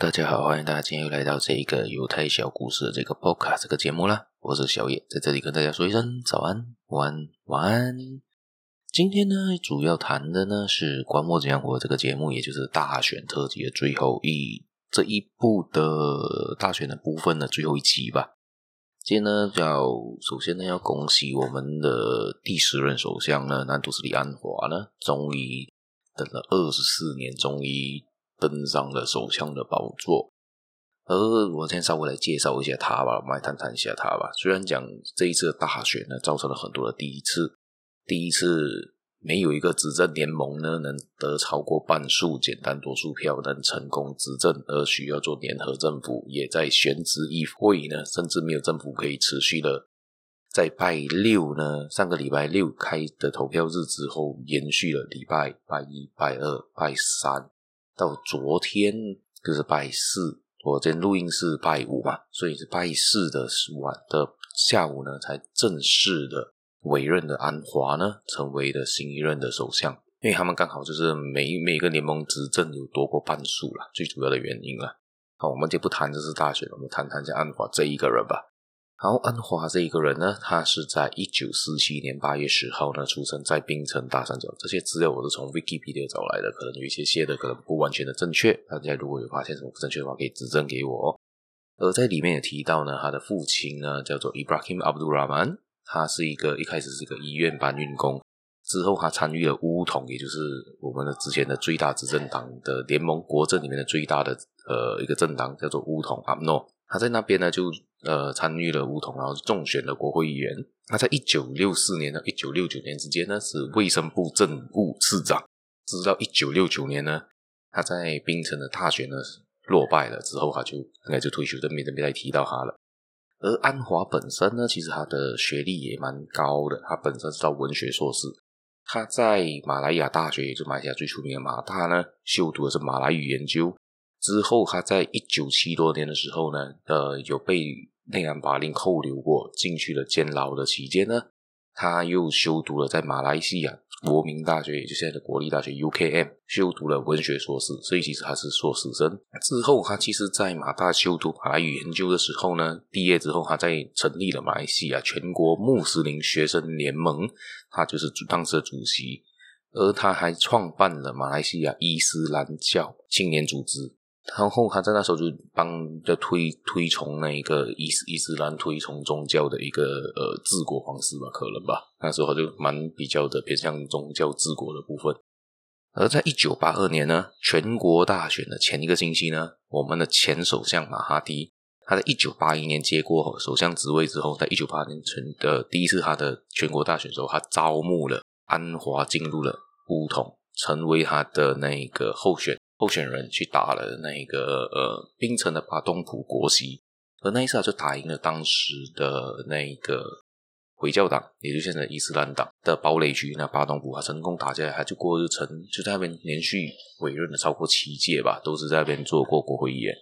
大家好，欢迎大家今天又来到这一个犹太小故事的这个 podcast 这个节目啦。我是小野，在这里跟大家说一声早安、晚安、晚安。今天呢，主要谈的呢是《观摩怎样活》这个节目，也就是大选特辑的最后一这一部的大选的部分的最后一集吧。今天呢，要首先呢要恭喜我们的第十任首相呢，南都斯里安华呢，终于等了二十四年，终于。登上了首相的宝座，而我先稍微来介绍一下他吧，我们来谈谈一下他吧。虽然讲这一次的大选呢，造成了很多的第一次，第一次没有一个执政联盟呢能得超过半数简单多数票能成功执政，而需要做联合政府，也在选举议会呢，甚至没有政府可以持续的。在拜六呢，上个礼拜六开的投票日之后，延续了礼拜拜一、拜二、拜三。到昨天就是拜四，昨天录音是拜五嘛，所以是拜四的晚的下午呢，才正式的委任的安华呢，成为了新一任的首相。因为他们刚好就是每每个联盟执政有多过半数了，最主要的原因了。好，我们就不谈这次大选，我们谈谈一下安华这一个人吧。好，安华这一个人呢，他是在一九四七年八月十号呢出生在槟城大三角。这些资料我是从 Wikipedia 找来的，可能有一些写的可能不完全的正确。大家如果有发现什么不正确的话，可以指正给我。而在里面也提到呢，他的父亲呢叫做 Ibrahim Abdul Rahman，他是一个一开始是一个医院搬运工，之后他参与了巫统，也就是我们的之前的最大执政党的联盟国阵里面的最大的呃一个政党，叫做巫统 UMNO。他在那边呢就。呃，参与了巫统，然后中选了国会议员。他在一九六四年到一九六九年之间呢，是卫生部政务次长。直到一九六九年呢，他在槟城的大选呢落败了之后，他就应该就退休，都没人再提到他了。而安华本身呢，其实他的学历也蛮高的，他本身是到文学硕士。他在马来亚大学，也就马来西亚最出名的马大呢，修读的是马来语研究。之后，他在一九七多年的时候呢，呃，有被。内安巴林扣留过，进去了监牢的期间呢，他又修读了在马来西亚国民大学，也就现在的国立大学 UKM，修读了文学硕士，所以其实他是硕士生。之后，他其实，在马大修读马来语研究的时候呢，毕业之后，他在成立了马来西亚全国穆斯林学生联盟，他就是当时的主席，而他还创办了马来西亚伊斯兰教青年组织。然后他在那时候就帮着推推崇那一个伊斯伊斯兰推崇宗教的一个呃治国方式吧，可能吧。那时候就蛮比较的偏向宗教治国的部分。而在一九八二年呢，全国大选的前一个星期呢，我们的前首相马哈迪，他在一九八一年接过首相职位之后，在一九八二年全的第一次他的全国大选时候，他招募了安华进入了巫统，成为他的那个候选。候选人去打了那个呃槟城的巴东普国席，而那一次他就打赢了当时的那个回教党，也就现在伊斯兰党的堡垒区。那巴东普他成功打下来，他就过日成就在那边连续委任了超过七届吧，都是在那边做过国会议员。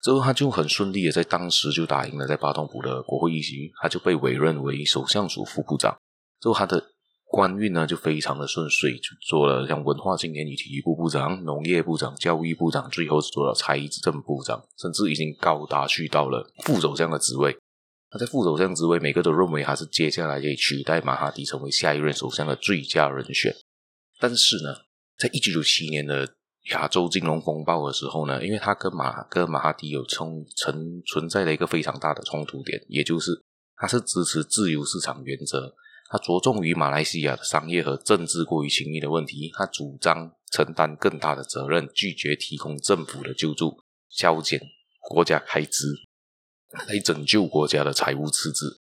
之后他就很顺利的在当时就打赢了在巴东普的国会议席，他就被委任为首相署副部长。之后他的。官运呢就非常的顺遂，就做了像文化青年与体育部部长、农业部长、教育部长，最后是做了财政部长，甚至已经高达去到了副首相的职位。他在副首相职位，每个都认为他是接下来可以取代马哈迪成为下一任首相的最佳人选。但是呢，在一九九七年的亚洲金融风暴的时候呢，因为他跟马跟马哈迪有冲存存在的一个非常大的冲突点，也就是他是支持自由市场原则。他着重于马来西亚的商业和政治过于亲密的问题，他主张承担更大的责任，拒绝提供政府的救助，削减国家开支，来拯救国家的财务赤字。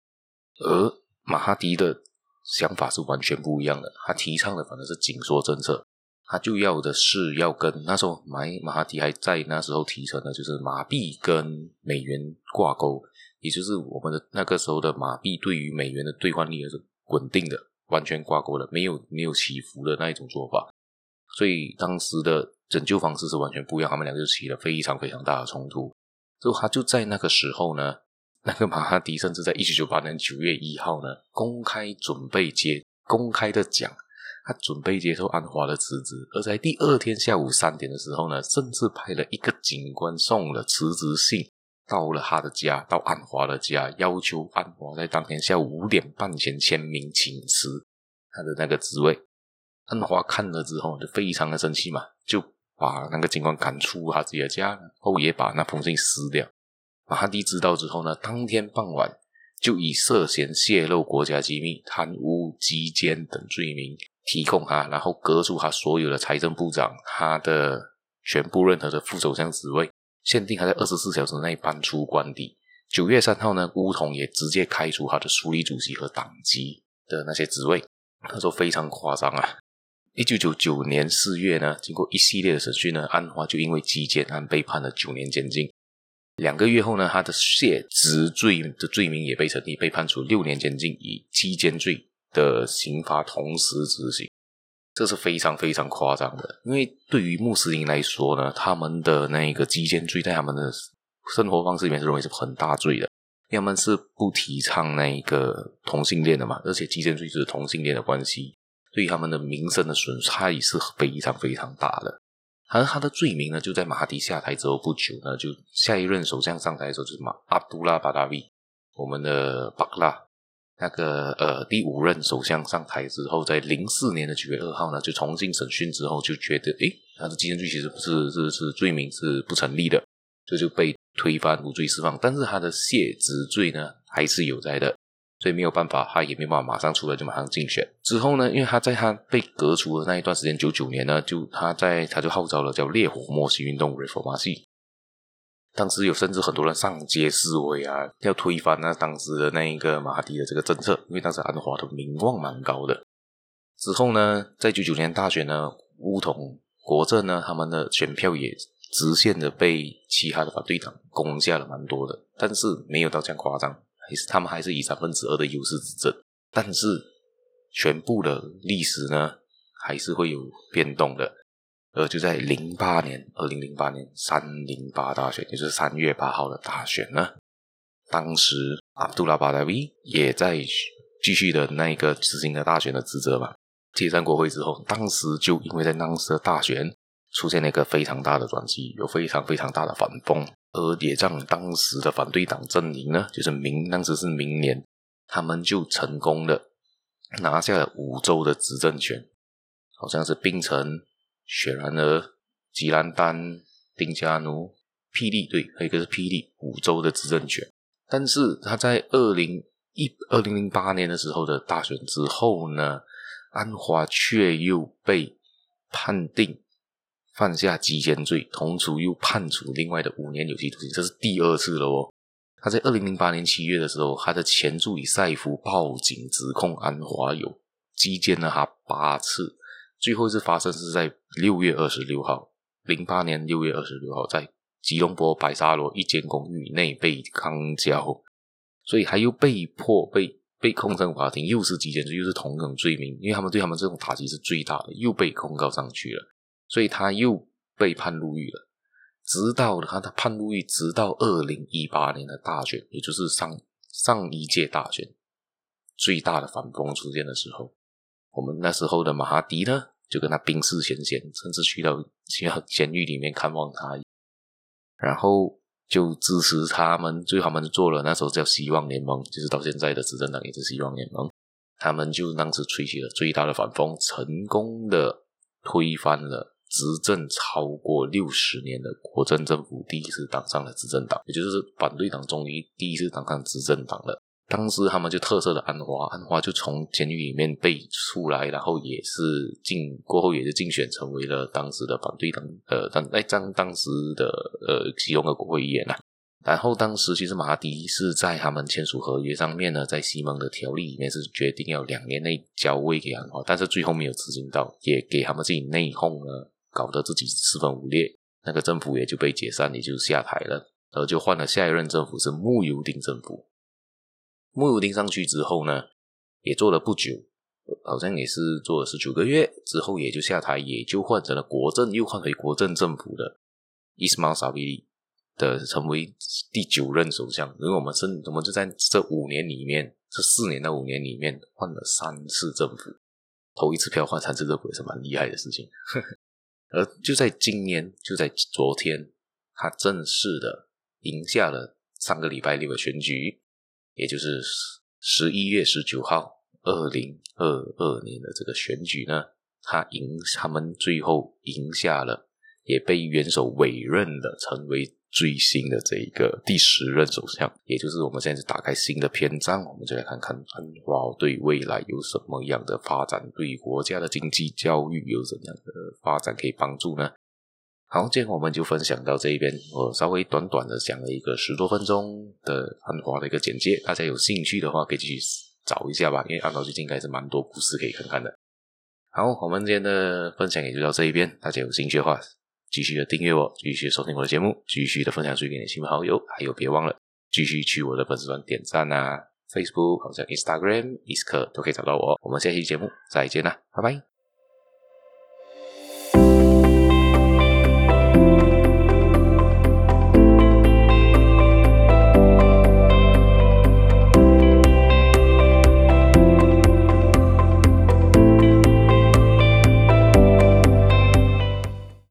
而马哈迪的想法是完全不一样的，他提倡的反而是紧缩政策，他就要的是要跟那时候马马哈迪还在那时候提成的就是马币跟美元挂钩，也就是我们的那个时候的马币对于美元的兑换率是。稳定的，完全挂钩的，没有没有起伏的那一种做法，所以当时的拯救方式是完全不一样，他们两个就起了非常非常大的冲突。之后他就在那个时候呢，那个马哈迪甚至在一九九八年九月一号呢，公开准备接公开的讲，他准备接受安华的辞职，而在第二天下午三点的时候呢，甚至派了一个警官送了辞职信到了他的家，到安华的家，要求安华在当天下午五点半前签名请辞他的那个职位。安华看了之后就非常的生气嘛，就把那个警官赶出他自己的家，后也把那封信撕掉。马哈蒂知道之后呢，当天傍晚就以涉嫌泄露国家机密、贪污、鸡奸等罪名提控他，然后革除他所有的财政部长，他的全部任何的副首相职位，限定他在二十四小时内搬出官邸。九月三号呢，巫统也直接开除他的书理主席和党籍的那些职位，他说非常夸张啊。一九九九年四月呢，经过一系列的审讯呢，安华就因为鸡奸案被判了九年监禁。两个月后呢，他的卸职罪的罪名也被成立，被判处六年监禁，以鸡奸罪的刑罚同时执行。这是非常非常夸张的，因为对于穆斯林来说呢，他们的那个鸡奸罪在他们的生活方式里面是认为是很大罪的，他们是不提倡那个同性恋的嘛，而且鸡奸罪就是同性恋的关系，对于他们的名声的损害是非常非常大的。而他的罪名呢，就在马哈迪下台之后不久呢，就下一任首相上台的时候就是马阿杜拉巴达维，我们的巴克拉，那个呃第五任首相上台之后，在零四年的九月二号呢，就重新审讯之后，就觉得诶，他的鸡奸罪其实不是是是罪名是不成立的，所以就被推翻无罪释放，但是他的卸职罪呢还是有在的。所以没有办法，他也没办法马上出来就马上竞选。之后呢，因为他在他被革除的那一段时间，九九年呢，就他在他就号召了叫烈火莫西运动 （Reformasi）。当时有甚至很多人上街示威啊，要推翻那当时的那一个马哈迪的这个政策，因为当时安华的名望蛮高的。之后呢，在九九年大选呢，巫统国阵呢，他们的选票也直线的被其他的反对党攻下了蛮多的，但是没有到这样夸张。还是他们还是以三分之二的优势执政，但是全部的历史呢，还是会有变动的。呃，就在零八年，二零零八年三零八大选，也就是三月八号的大选呢，当时阿杜拉巴达维也在继续的那一个执行的大选的职责嘛。解散国会之后，当时就因为在当时的大选出现了一个非常大的转机，有非常非常大的反风。而也让当时的反对党阵营呢，就是明当时是明年，他们就成功的拿下了五州的执政权，好像是槟城、雪兰莪、吉兰丹、丁加奴、霹雳，对，还有一个是霹雳五州的执政权。但是他在二零一二零零八年的时候的大选之后呢，安华却又被判定。犯下鸡奸罪，同时又判处另外的五年有期徒刑，这是第二次了哦。他在二零零八年七月的时候，他的前助理赛夫报警指控安华有击奸了他八次，最后一次发生是在六月二十六号，零八年六月二十六号，在吉隆坡白沙罗一间公寓内被肛交，所以他又被迫被被控上法庭，又是鸡奸罪，又是同等罪名，因为他们对他们这种打击是最大的，又被控告上去了。所以他又被判入狱了，直到他他判入狱，直到二零一八年的大选，也就是上上一届大选最大的反风出现的时候，我们那时候的马哈迪呢，就跟他冰释前嫌，甚至去到去到监狱里面看望他，然后就支持他们，最后他们做了那时候叫希望联盟，就是到现在的执政党也是希望联盟，他们就当时吹起了最大的反风，成功的推翻了。执政超过六十年的国政政府第一次当上了执政党，也就是反对党终于第一次当上执政党了。当时他们就特色的安华，安华就从监狱里面被出来，然后也是竞过后也是竞选成为了当时的反对党呃当哎当当时的呃其中的国会议员呐。然后当时其实马哈迪是在他们签署合约上面呢，在西蒙的条例里面是决定要两年内交位给安华，但是最后没有执行到，也给他们自己内讧了。搞得自己四分五裂，那个政府也就被解散，也就下台了，然后就换了下一任政府是慕尤丁政府。慕尤丁上去之后呢，也做了不久，好像也是做了十九个月之后也就下台，也就换成了国阵，又换回国阵政府的伊斯玛萨比里的成为第九任首相。因为我们是，我们就在这五年里面，这四年到五年里面换了三次政府。投一次票换三次政府也是蛮厉害的事情。而就在今年，就在昨天，他正式的赢下了上个礼拜六的选举，也就是十一月十九号，二零二二年的这个选举呢，他赢，他们最后赢下了，也被元首委任了，成为。最新的这一个第十任首相，也就是我们现在是打开新的篇章，我们就来看看安华对未来有什么样的发展，对国家的经济、教育有怎样的发展可以帮助呢？好，今天我们就分享到这一边，我稍微短短的讲了一个十多分钟的安华的一个简介，大家有兴趣的话可以继续找一下吧，因为安华最近应该是蛮多故事可以看看的。好，我们今天的分享也就到这一边，大家有兴趣的话。继续的订阅我，继续收听我的节目，继续的分享出去给你的亲朋好友，还有别忘了继续去我的粉丝团点赞啊，Facebook 好像 Instagram、Easter 都可以找到我。我们下期节目再见啦，拜拜。